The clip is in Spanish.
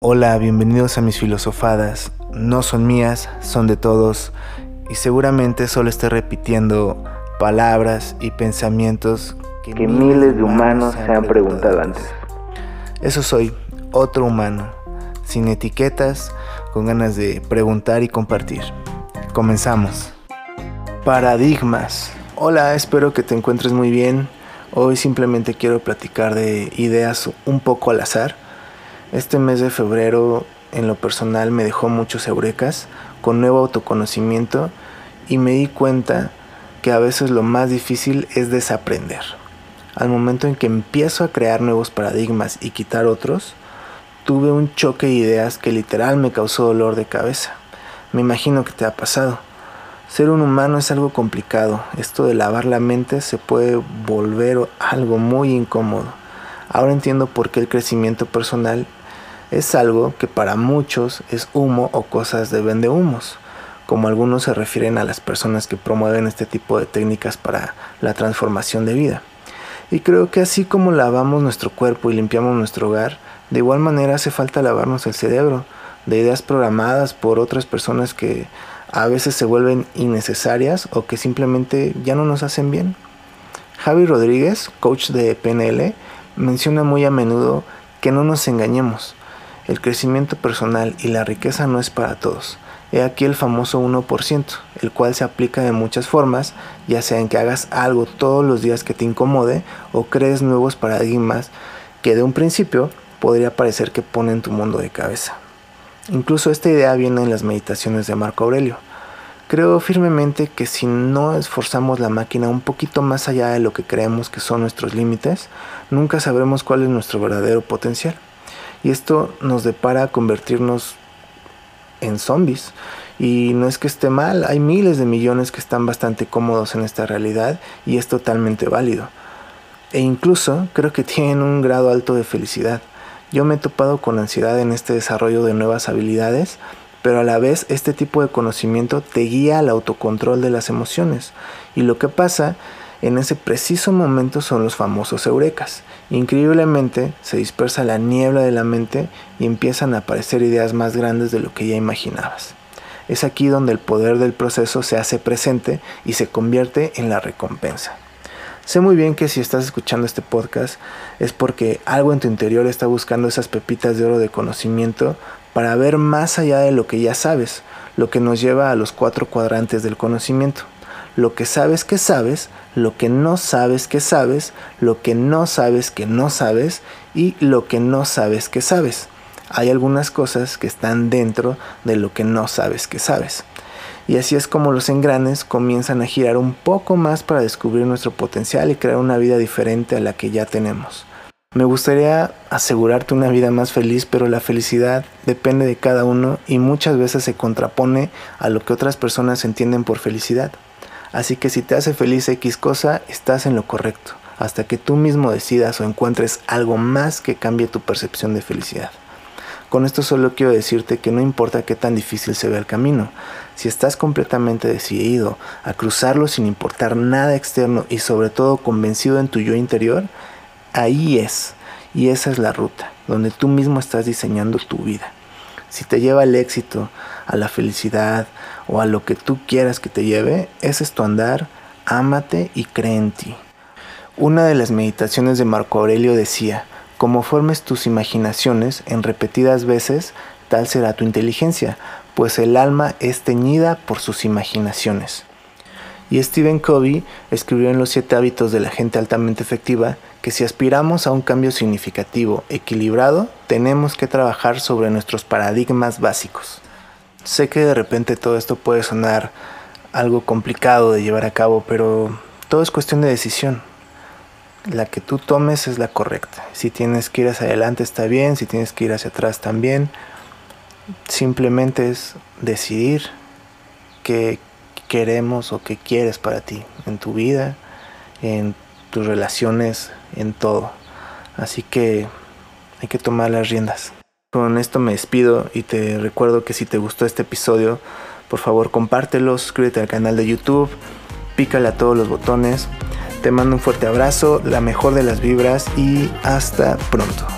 Hola, bienvenidos a mis filosofadas. No son mías, son de todos y seguramente solo estoy repitiendo palabras y pensamientos que, miles de humanos se han preguntado antes. Eso soy, otro humano, sin etiquetas, con ganas de preguntar y compartir. Comenzamos. Paradigmas. Hola, espero que te encuentres muy bien. Hoy simplemente quiero platicar de ideas un poco al azar este mes de febrero en lo personal me dejó muchos eurecas con nuevo autoconocimiento y me di cuenta que a veces lo más difícil es desaprender. Al momento en que empiezo a crear nuevos paradigmas y quitar otros, tuve un choque de ideas que literal me causó dolor de cabeza. Me imagino que te ha pasado. Ser un humano es algo complicado. Esto de lavar la mente se puede volver algo muy incómodo. Ahora entiendo por qué el crecimiento personal es algo que para muchos es humo o cosas de vende humos, como algunos se refieren a las personas que promueven este tipo de técnicas para la transformación de vida. Y creo que así como lavamos nuestro cuerpo y limpiamos nuestro hogar, de igual manera hace falta lavarnos el cerebro de ideas programadas por otras personas que a veces se vuelven innecesarias o que simplemente ya no nos hacen bien. Javi Rodríguez, coach de PNL, menciona muy a menudo que no nos engañemos. El crecimiento personal y la riqueza no es para todos. He aquí el famoso 1%, el cual se aplica de muchas formas, ya sea en que hagas algo todos los días que te incomode o crees nuevos paradigmas que de un principio podría parecer que ponen tu mundo de cabeza. Incluso esta idea viene en las meditaciones de Marco Aurelio. Creo firmemente que si no esforzamos la máquina un poquito más allá de lo que creemos que son nuestros límites, nunca sabremos cuál es nuestro verdadero potencial y esto nos depara a convertirnos en zombies. Y no es que esté mal, hay miles de millones que están bastante cómodos en esta realidad y es totalmente válido. E incluso creo que tienen un grado alto de felicidad. Yo me he topado con ansiedad en este desarrollo de nuevas habilidades, pero a la vez este tipo de conocimiento te guía al autocontrol de las emociones. Y lo que pasa en ese preciso momento son los famosos eurekas. Increíblemente se dispersa la niebla de la mente y empiezan a aparecer ideas más grandes de lo que ya imaginabas. Es aquí donde el poder del proceso se hace presente y se convierte en la recompensa. Sé muy bien que si estás escuchando este podcast es porque algo en tu interior está buscando esas pepitas de oro de conocimiento para ver más allá de lo que ya sabes, lo que nos lleva a los cuatro cuadrantes del conocimiento lo que sabes que sabes, lo que no sabes que sabes, lo que no sabes que no sabes y lo que no sabes que sabes. Hay algunas cosas que están dentro de lo que no sabes que sabes. Y así es como los engranes comienzan a girar un poco más para descubrir nuestro potencial y crear una vida diferente a la que ya tenemos. Me gustaría asegurarte una vida más feliz, pero la felicidad depende de cada uno y muchas veces se contrapone a lo que otras personas entienden por felicidad. Así que si te hace feliz X cosa, estás en lo correcto, hasta que tú mismo decidas o encuentres algo más que cambie tu percepción de felicidad. Con esto solo quiero decirte que no importa qué tan difícil se vea el camino, si estás completamente decidido a cruzarlo sin importar nada externo y sobre todo convencido en tu yo interior, ahí es, y esa es la ruta, donde tú mismo estás diseñando tu vida. Si te lleva al éxito, a la felicidad o a lo que tú quieras que te lleve, ese es tu andar, ámate y cree en ti. Una de las meditaciones de Marco Aurelio decía, como formes tus imaginaciones en repetidas veces, tal será tu inteligencia, pues el alma es teñida por sus imaginaciones. Y Stephen Covey escribió en Los siete hábitos de la gente altamente efectiva que si aspiramos a un cambio significativo, equilibrado, tenemos que trabajar sobre nuestros paradigmas básicos. Sé que de repente todo esto puede sonar algo complicado de llevar a cabo, pero todo es cuestión de decisión. La que tú tomes es la correcta. Si tienes que ir hacia adelante está bien, si tienes que ir hacia atrás también. Simplemente es decidir qué queremos o qué quieres para ti en tu vida, en tus relaciones, en todo. Así que hay que tomar las riendas. Con esto me despido y te recuerdo que si te gustó este episodio, por favor compártelo, suscríbete al canal de YouTube, pícale a todos los botones. Te mando un fuerte abrazo, la mejor de las vibras y hasta pronto.